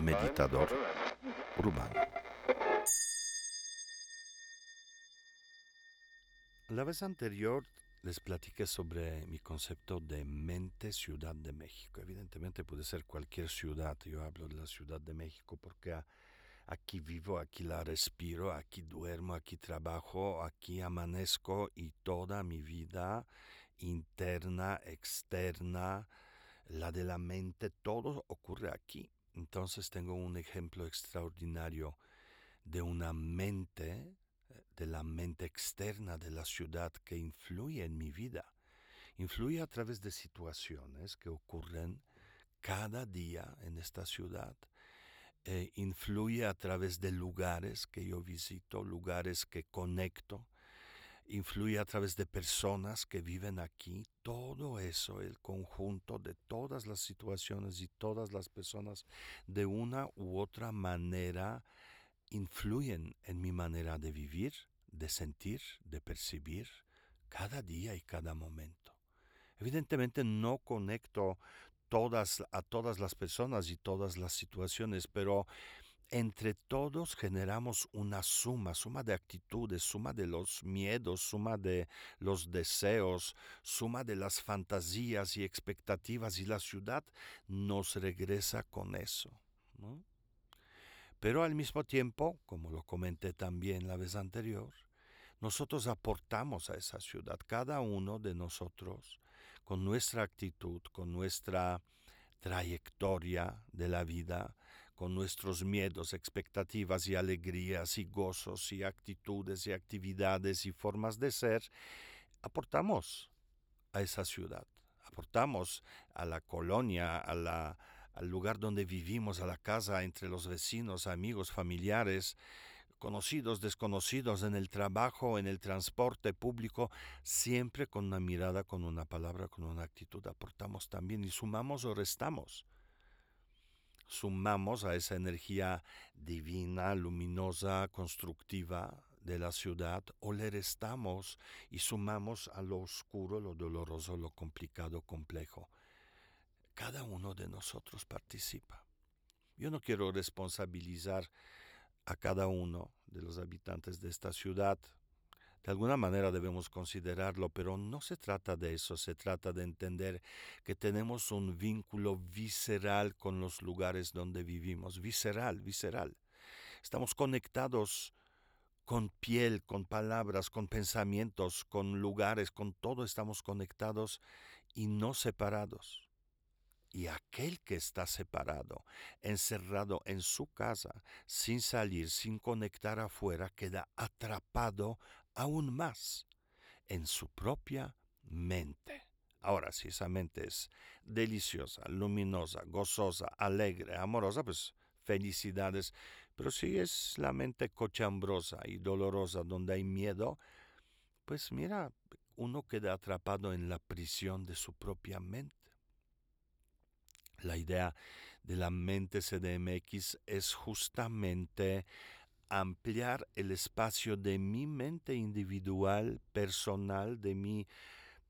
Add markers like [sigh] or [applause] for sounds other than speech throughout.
Meditador urbano. La vez anterior les platiqué sobre mi concepto de mente Ciudad de México. Evidentemente puede ser cualquier ciudad. Yo hablo de la Ciudad de México porque aquí vivo, aquí la respiro, aquí duermo, aquí trabajo, aquí amanezco y toda mi vida interna, externa, la de la mente, todo ocurre aquí. Entonces tengo un ejemplo extraordinario de una mente de la mente externa de la ciudad que influye en mi vida. Influye a través de situaciones que ocurren cada día en esta ciudad. Eh, influye a través de lugares que yo visito, lugares que conecto. Influye a través de personas que viven aquí. Todo eso, el conjunto de todas las situaciones y todas las personas, de una u otra manera, influyen en mi manera de vivir, de sentir, de percibir cada día y cada momento. Evidentemente no conecto todas a todas las personas y todas las situaciones, pero entre todos generamos una suma, suma de actitudes, suma de los miedos, suma de los deseos, suma de las fantasías y expectativas y la ciudad nos regresa con eso. ¿no? Pero al mismo tiempo, como lo comenté también la vez anterior, nosotros aportamos a esa ciudad, cada uno de nosotros, con nuestra actitud, con nuestra trayectoria de la vida, con nuestros miedos, expectativas y alegrías y gozos y actitudes y actividades y formas de ser, aportamos a esa ciudad, aportamos a la colonia, a la, al lugar donde vivimos, a la casa, entre los vecinos, amigos, familiares, conocidos, desconocidos, en el trabajo, en el transporte público, siempre con una mirada, con una palabra, con una actitud aportamos también y sumamos o restamos. Sumamos a esa energía divina, luminosa, constructiva de la ciudad o le restamos y sumamos a lo oscuro, lo doloroso, lo complicado, complejo cada uno de nosotros participa. Yo no quiero responsabilizar a cada uno de los habitantes de esta ciudad. De alguna manera debemos considerarlo, pero no se trata de eso, se trata de entender que tenemos un vínculo visceral con los lugares donde vivimos, visceral, visceral. Estamos conectados con piel, con palabras, con pensamientos, con lugares, con todo estamos conectados y no separados. Y aquel que está separado, encerrado en su casa, sin salir, sin conectar afuera, queda atrapado aún más en su propia mente. Ahora, si esa mente es deliciosa, luminosa, gozosa, alegre, amorosa, pues felicidades. Pero si es la mente cochambrosa y dolorosa donde hay miedo, pues mira, uno queda atrapado en la prisión de su propia mente. La idea de la mente CDMX es justamente ampliar el espacio de mi mente individual, personal, de mi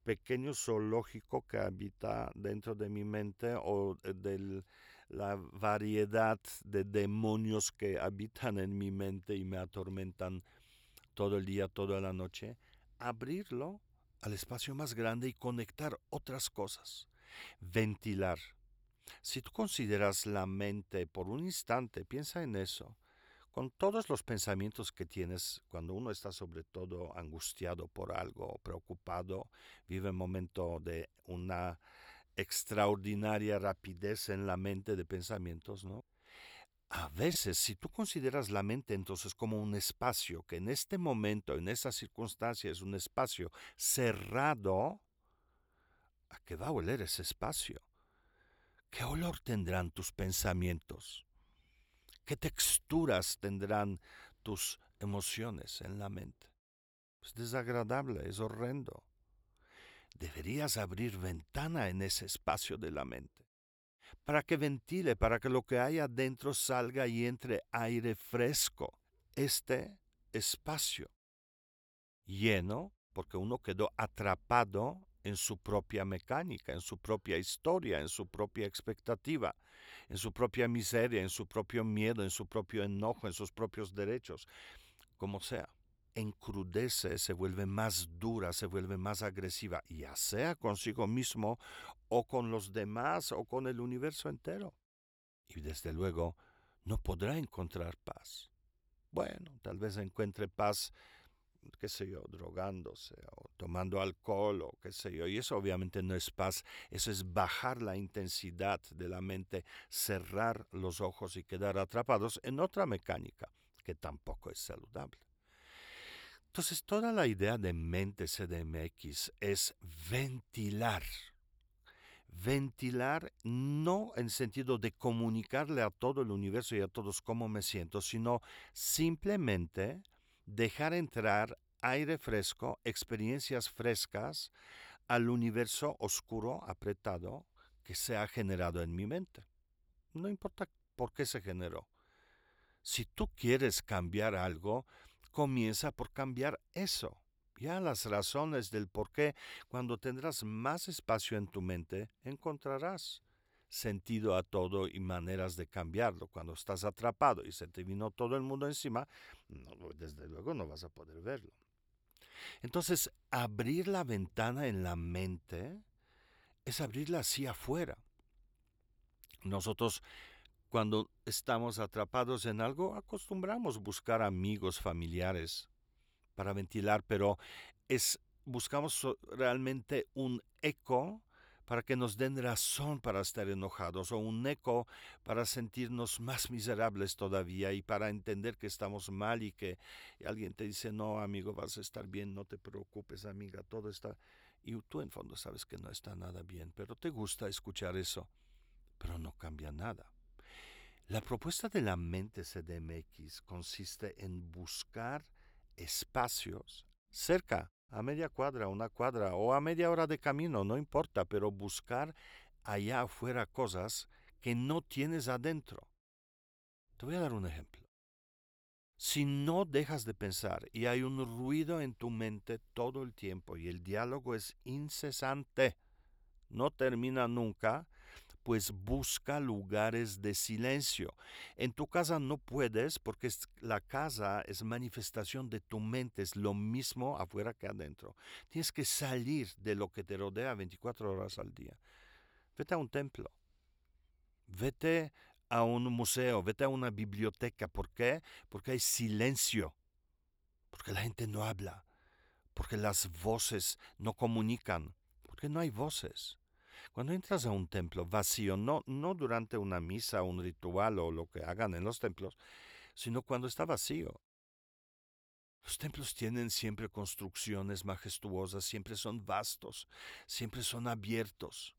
pequeño zoológico que habita dentro de mi mente o de la variedad de demonios que habitan en mi mente y me atormentan todo el día, toda la noche, abrirlo al espacio más grande y conectar otras cosas, ventilar. Si tú consideras la mente por un instante, piensa en eso, con todos los pensamientos que tienes cuando uno está sobre todo angustiado por algo, preocupado, vive un momento de una extraordinaria rapidez en la mente de pensamientos, ¿no? A veces, si tú consideras la mente entonces como un espacio que en este momento, en esa circunstancia, es un espacio cerrado, ¿a qué va a oler ese espacio? ¿Qué olor tendrán tus pensamientos? ¿Qué texturas tendrán tus emociones en la mente? Es desagradable, es horrendo. Deberías abrir ventana en ese espacio de la mente, para que ventile, para que lo que hay adentro salga y entre aire fresco. Este espacio lleno, porque uno quedó atrapado en su propia mecánica, en su propia historia, en su propia expectativa, en su propia miseria, en su propio miedo, en su propio enojo, en sus propios derechos, como sea. Encrudece, se vuelve más dura, se vuelve más agresiva, ya sea consigo mismo o con los demás o con el universo entero. Y desde luego no podrá encontrar paz. Bueno, tal vez encuentre paz qué sé yo, drogándose o tomando alcohol o qué sé yo. Y eso obviamente no es paz, eso es bajar la intensidad de la mente, cerrar los ojos y quedar atrapados en otra mecánica que tampoco es saludable. Entonces, toda la idea de mente CDMX es ventilar. Ventilar no en sentido de comunicarle a todo el universo y a todos cómo me siento, sino simplemente dejar entrar aire fresco, experiencias frescas al universo oscuro, apretado, que se ha generado en mi mente. No importa por qué se generó. Si tú quieres cambiar algo, comienza por cambiar eso. Ya las razones del por qué, cuando tendrás más espacio en tu mente, encontrarás sentido a todo y maneras de cambiarlo. Cuando estás atrapado y se te vino todo el mundo encima, desde luego no vas a poder verlo. Entonces, abrir la ventana en la mente es abrirla hacia afuera. Nosotros, cuando estamos atrapados en algo, acostumbramos buscar amigos, familiares para ventilar, pero es buscamos realmente un eco para que nos den razón para estar enojados o un eco para sentirnos más miserables todavía y para entender que estamos mal y que alguien te dice, no, amigo, vas a estar bien, no te preocupes, amiga, todo está... Y tú en fondo sabes que no está nada bien, pero te gusta escuchar eso, pero no cambia nada. La propuesta de la mente CDMX consiste en buscar espacios cerca a media cuadra, una cuadra o a media hora de camino, no importa, pero buscar allá afuera cosas que no tienes adentro. Te voy a dar un ejemplo. Si no dejas de pensar y hay un ruido en tu mente todo el tiempo y el diálogo es incesante, no termina nunca, pues busca lugares de silencio. En tu casa no puedes porque la casa es manifestación de tu mente, es lo mismo afuera que adentro. Tienes que salir de lo que te rodea 24 horas al día. Vete a un templo, vete a un museo, vete a una biblioteca. ¿Por qué? Porque hay silencio, porque la gente no habla, porque las voces no comunican, porque no hay voces. Cuando entras a un templo vacío, no, no durante una misa, un ritual o lo que hagan en los templos, sino cuando está vacío. Los templos tienen siempre construcciones majestuosas, siempre son vastos, siempre son abiertos.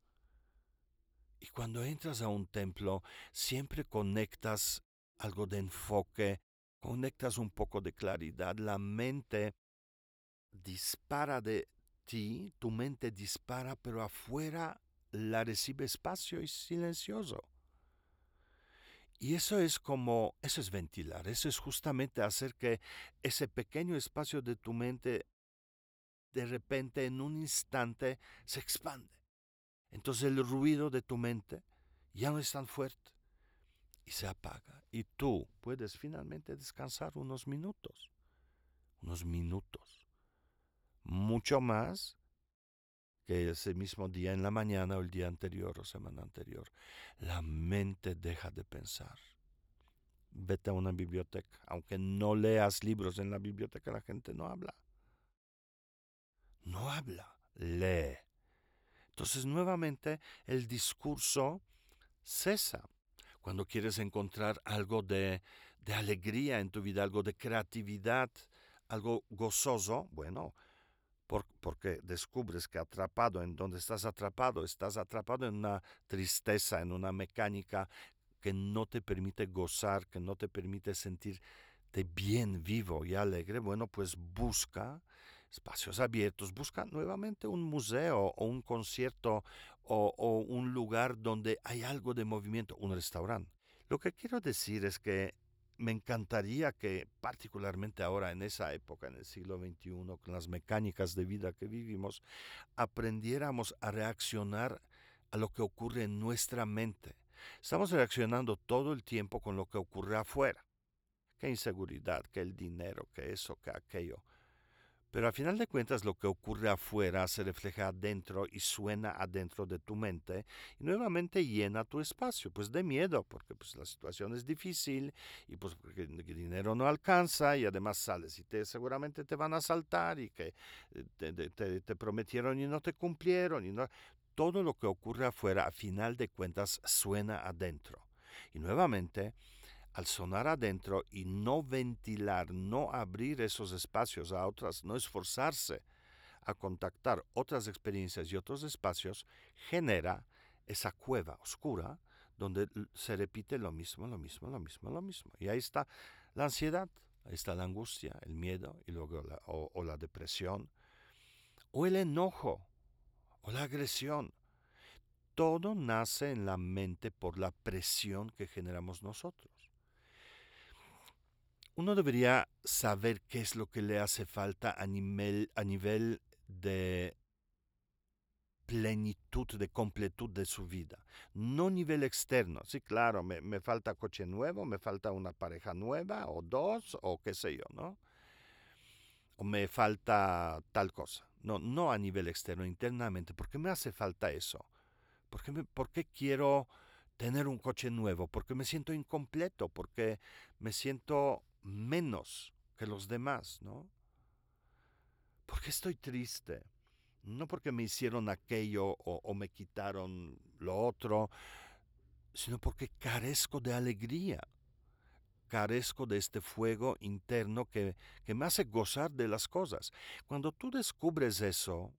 Y cuando entras a un templo, siempre conectas algo de enfoque, conectas un poco de claridad, la mente dispara de ti, tu mente dispara, pero afuera la recibe espacio y silencioso. Y eso es como, eso es ventilar, eso es justamente hacer que ese pequeño espacio de tu mente de repente en un instante se expande. Entonces el ruido de tu mente ya no es tan fuerte y se apaga. Y tú puedes finalmente descansar unos minutos, unos minutos, mucho más que ese mismo día en la mañana o el día anterior o semana anterior. La mente deja de pensar. Vete a una biblioteca. Aunque no leas libros en la biblioteca, la gente no habla. No habla, lee. Entonces nuevamente el discurso cesa. Cuando quieres encontrar algo de, de alegría en tu vida, algo de creatividad, algo gozoso, bueno, porque descubres que atrapado en donde estás atrapado, estás atrapado en una tristeza, en una mecánica que no te permite gozar, que no te permite sentirte bien, vivo y alegre, bueno, pues busca espacios abiertos, busca nuevamente un museo o un concierto o, o un lugar donde hay algo de movimiento, un restaurante. Lo que quiero decir es que me encantaría que, particularmente ahora en esa época, en el siglo XXI, con las mecánicas de vida que vivimos, aprendiéramos a reaccionar a lo que ocurre en nuestra mente. Estamos reaccionando todo el tiempo con lo que ocurre afuera. Qué inseguridad, que el dinero, que eso, que aquello. Pero al final de cuentas lo que ocurre afuera se refleja adentro y suena adentro de tu mente y nuevamente llena tu espacio, pues de miedo, porque pues la situación es difícil y pues porque el dinero no alcanza y además sales y te, seguramente te van a asaltar y que eh, te, prometieron y no te cumplieron y todo lo que ocurre afuera a final de cuentas suena adentro. Y nuevamente al sonar adentro y no ventilar, no abrir esos espacios a otras, no esforzarse a contactar otras experiencias y otros espacios, genera esa cueva oscura donde se repite lo mismo, lo mismo, lo mismo, lo mismo. Y ahí está la ansiedad, ahí está la angustia, el miedo y luego o, o la depresión, o el enojo, o la agresión. Todo nace en la mente por la presión que generamos nosotros uno debería saber qué es lo que le hace falta a nivel, de plenitud, de completud de su vida. No nivel externo. Sí, claro, me, me, falta coche nuevo, me falta una pareja nueva o dos o qué sé yo, ¿no? O me falta tal cosa. No, no a nivel externo, internamente. ¿Por qué me hace falta eso? ¿Por qué, por qué quiero tener un coche nuevo? Porque me siento incompleto, porque me siento menos que los demás, ¿no? ¿Por qué estoy triste? No porque me hicieron aquello o, me quitaron lo otro, sino porque carezco de alegría, carezco de este fuego interno que, que me hace gozar de las cosas. Cuando tú descubres eso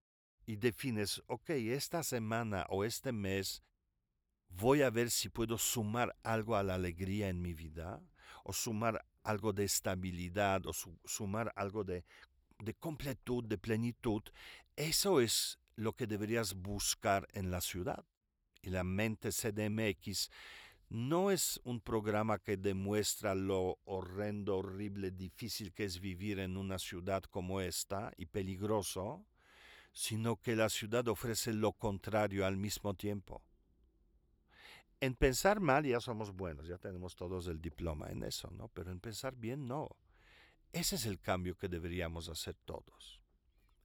y defines, ok, esta semana o este mes voy a ver si puedo sumar algo a la alegría en mi vida o sumar algo de estabilidad o sumar algo de, de completud, de plenitud, eso es lo que deberías buscar en la ciudad. Y la mente CDMX no es un programa que demuestra lo horrendo, horrible, difícil que es vivir en una ciudad como esta y peligroso, sino que la ciudad ofrece lo contrario al mismo tiempo. En pensar mal ya somos buenos, ya tenemos todos el diploma en eso, ¿no? Pero en pensar bien no. Ese es el cambio que deberíamos hacer todos.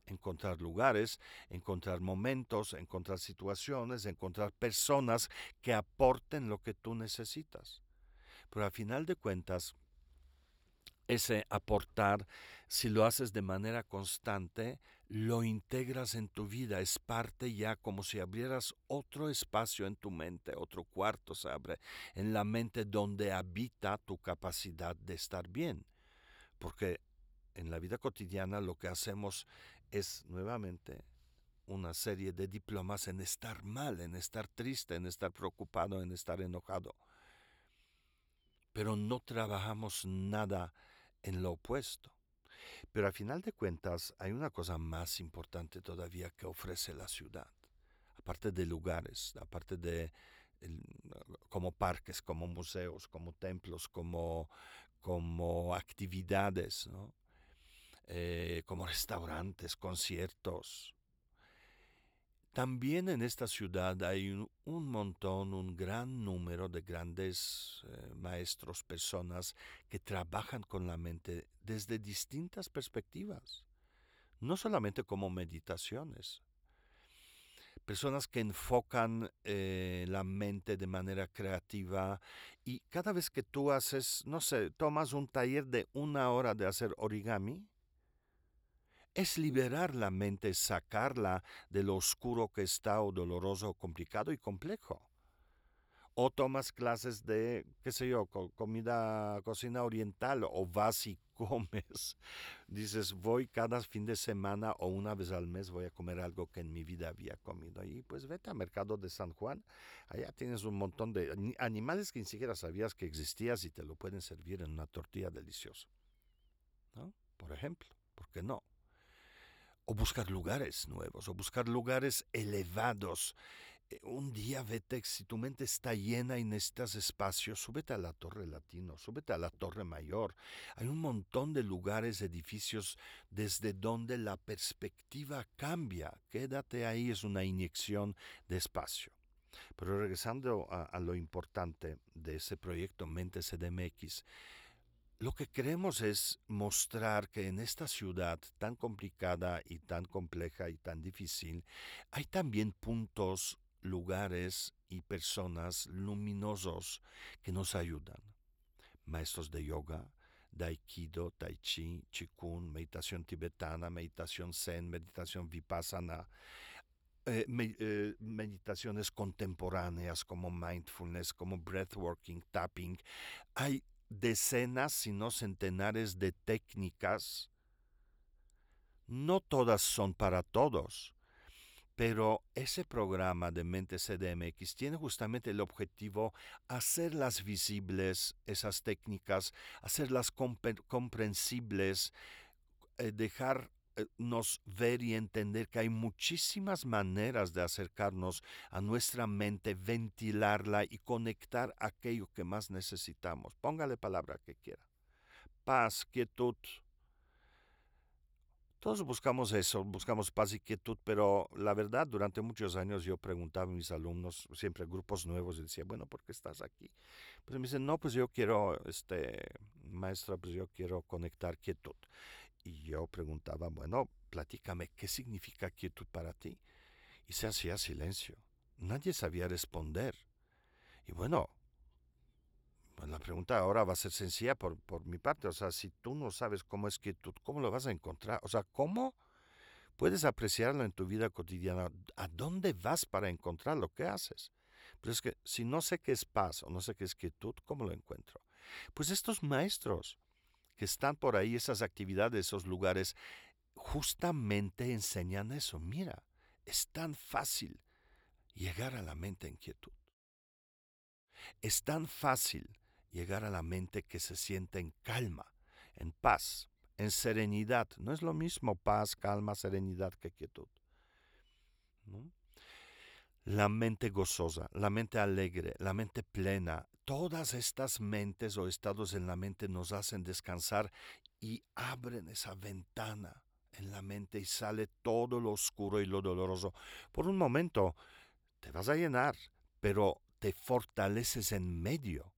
Encontrar lugares, encontrar momentos, encontrar situaciones, encontrar personas que aporten lo que tú necesitas. Pero al final de cuentas, ese aportar, si lo haces de manera constante, lo integras en tu vida, es parte ya como si abrieras otro espacio en tu mente, otro cuarto se abre en la mente donde habita tu capacidad de estar bien. Porque en la vida cotidiana lo que hacemos es nuevamente una serie de diplomas en estar mal, en estar triste, en estar preocupado, en estar enojado. Pero no trabajamos nada en lo opuesto. Pero al final de cuentas hay una cosa más importante todavía que ofrece la ciudad, aparte de lugares, aparte de como parques, como museos, como templos, como, como actividades, eh, como restaurantes, conciertos, también en esta ciudad hay un, montón, un gran número de grandes eh, maestros, personas que trabajan con la mente desde distintas perspectivas, no solamente como meditaciones. Personas que enfocan eh, la mente de manera creativa y cada vez que tú haces, no sé, tomas un taller de una hora de hacer origami, es liberar la mente, sacarla de lo oscuro que está o doloroso, complicado y complejo. O tomas clases de, qué sé yo, comida, cocina oriental, o vas y [laughs] comes. Dices, voy cada fin de semana o una vez al mes voy a comer algo que en mi vida había comido. Y pues vete al mercado de San Juan, allá tienes un montón de animales que ni siquiera sabías que existías y te lo pueden servir en una tortilla deliciosa. ¿No? Por ejemplo, ¿por qué no? O buscar lugares nuevos, o buscar lugares elevados eh, un día vete, si tu mente está llena y necesitas espacio, súbete a la Torre Latino, súbete a la Torre Mayor. Hay un montón de lugares, edificios desde donde la perspectiva cambia. Quédate ahí, es una inyección de espacio. Pero regresando a, a lo importante de ese proyecto Mente CDMX, lo que queremos es mostrar que en esta ciudad tan complicada y tan compleja y tan difícil, hay también puntos, lugares y personas luminosos que nos ayudan. Maestros de yoga, de aikido, tai chi, chikun, meditación tibetana, meditación zen, meditación vipassana, eh, eh, meditaciones contemporáneas como mindfulness, como breathworking, tapping. Hay decenas, si no centenares de técnicas. No todas son para todos, pero ese programa de Mente CDMX tiene justamente el objetivo hacerlas visibles, esas técnicas, hacerlas comprensibles, eh, dejar nos ver y entender que hay muchísimas maneras de acercarnos a nuestra mente, ventilarla y conectar aquello que más necesitamos. Póngale palabra que quiera. Paz, quietud. Todos buscamos eso, buscamos paz y quietud, pero la verdad, durante muchos años yo preguntaba a mis alumnos, siempre grupos nuevos, y decía, bueno, ¿por qué estás aquí? Pues me dicen, no, pues yo quiero, este, maestra, pues yo quiero conectar quietud. Y yo preguntaba, bueno, platícame, ¿qué significa quietud para ti? Y se hacía silencio. Nadie sabía responder. Y bueno, pues la pregunta ahora va a ser sencilla por, por mi parte. O sea, si tú no sabes cómo es quietud, ¿cómo lo vas a encontrar? O sea, ¿cómo puedes apreciarlo en tu vida cotidiana? ¿A dónde vas para encontrar lo que haces? Pero es que si no sé qué es paz o no sé qué es quietud, ¿cómo lo encuentro? Pues estos maestros que están por ahí, esas actividades, esos lugares, justamente enseñan eso. Mira, es tan fácil llegar a la mente en quietud. Es tan fácil llegar a la mente que se siente en calma, en paz, en serenidad. No es lo mismo paz, calma, serenidad que quietud. La mente gozosa, la mente alegre, la mente plena, Todas estas mentes o estados en la mente nos hacen descansar y abren esa ventana en la mente y sale todo lo oscuro y lo doloroso. Por un momento te vas a llenar, pero te fortaleces en medio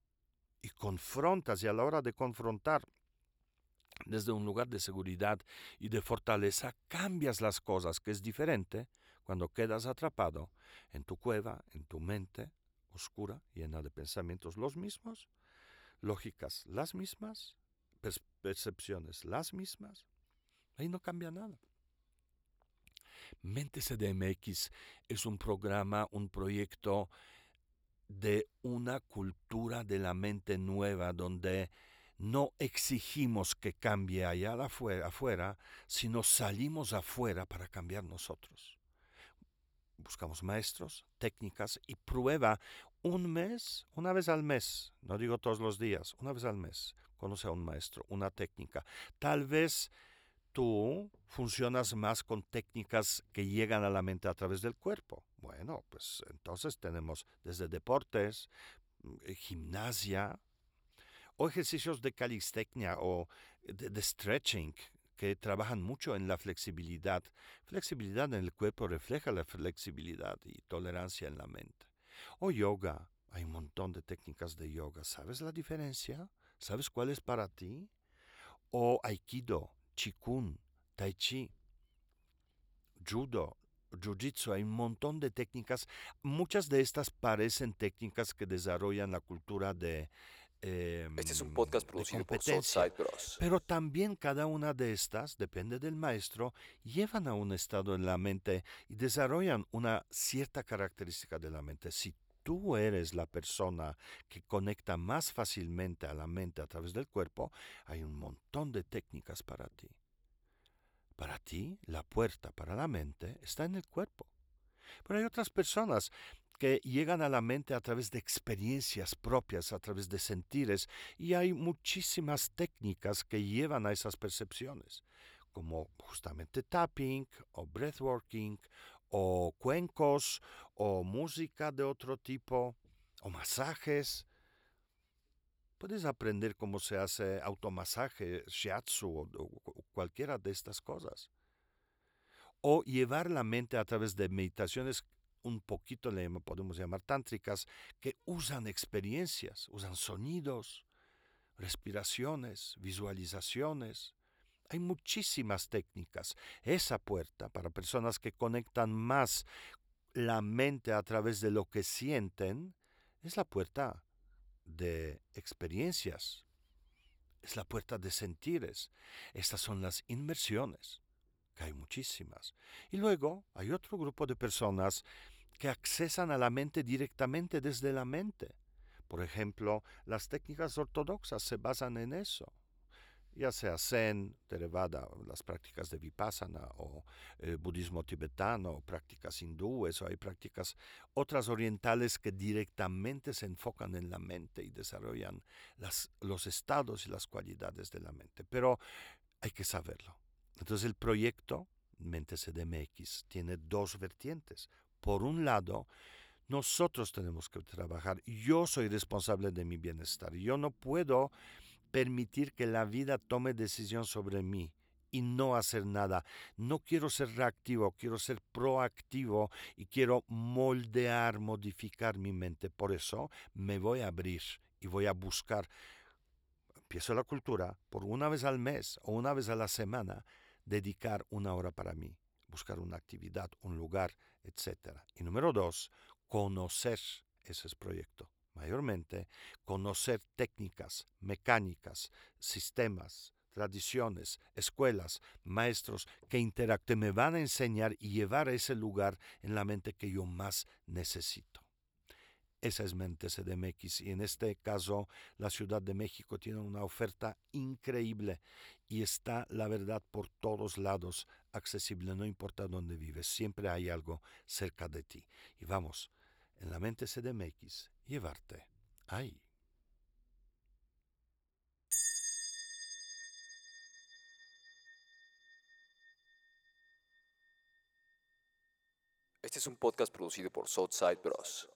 y confrontas y a la hora de confrontar desde un lugar de seguridad y de fortaleza cambias las cosas, que es diferente cuando quedas atrapado en tu cueva, en tu mente, oscura, llena de pensamientos los mismos, lógicas las mismas, percepciones las mismas. Ahí no cambia nada. Mente CDMX es un programa, un proyecto de una cultura de la mente nueva donde no exigimos que cambie allá afuera, sino salimos afuera para cambiar nosotros buscamos maestros, técnicas y prueba un mes, una vez al mes, no digo todos los días, una vez al mes, conoce a un maestro, una técnica. Tal vez tú funcionas más con técnicas que llegan a la mente a través del cuerpo. Bueno, pues entonces tenemos desde deportes, eh, gimnasia, o ejercicios de calistecnia o de stretching, que trabajan mucho en la flexibilidad. Flexibilidad en el cuerpo refleja la flexibilidad y tolerancia en la mente. O yoga, hay un montón de técnicas de yoga. ¿Sabes la diferencia? ¿Sabes cuál es para ti? O aikido, chikun, tai chi, judo, jiu-jitsu, hay un montón de técnicas. Muchas de estas parecen técnicas que desarrollan la cultura de este es un podcast em, producido por Southside Bros. Pero también cada una de estas, depende del maestro, llevan a un estado en la mente y desarrollan una cierta característica de la mente. Si tú eres la persona que conecta más fácilmente a la mente a través del cuerpo, hay un montón de técnicas para ti. Para ti, la puerta para la mente está en el cuerpo. Pero hay otras personas que llegan a la mente a través de experiencias propias, a través de sentires, y hay muchísimas técnicas que llevan a esas percepciones, como justamente tapping o breathworking o cuencos, o música de otro tipo, o masajes. Puedes aprender cómo se hace automasaje, shiatsu o, o cualquiera de estas cosas. O llevar la mente a través de meditaciones un poquito le podemos llamar tántricas, que usan experiencias, usan sonidos, respiraciones, visualizaciones. Hay muchísimas técnicas. Esa puerta para personas que conectan más la mente a través de lo que sienten es la puerta de experiencias. Es la puerta de sentires. Estas son las inmersiones, que hay muchísimas. Y luego hay otro grupo de personas que accesan a la mente directamente desde la mente. Por ejemplo, las técnicas ortodoxas se basan en eso ya sea Zen, Theravada, las prácticas de Vipassana, o el budismo tibetano, o prácticas hindúes, o hay prácticas otras orientales que directamente se enfocan en la mente y desarrollan los estados y las cualidades de la mente. Pero hay que saberlo. Entonces el proyecto Mente CDMX tiene dos vertientes. Por un lado, nosotros tenemos que trabajar. Yo soy responsable de mi bienestar. Yo no puedo permitir que la vida tome decisión sobre mí y no hacer nada. No quiero ser reactivo, quiero ser proactivo y quiero moldear, modificar mi mente. Por eso me voy a abrir y voy a buscar. Empiezo la cultura por una vez al mes o una vez a la semana, dedicar una hora para mí, buscar una actividad, un lugar, etc. Y número dos, conocer ese proyecto mayormente conocer técnicas, mecánicas, sistemas, tradiciones, escuelas, maestros que interactúen, me van a enseñar y llevar a ese lugar en la mente que yo más necesito. Esa es Mente CDMX y en este caso la Ciudad de México tiene una oferta increíble y está, la verdad, por todos lados accesible, no importa dónde vives, siempre hay algo cerca de ti. Y vamos, en la Mente CDMX llevarte ahí. Este es un podcast producido por Southside Bros.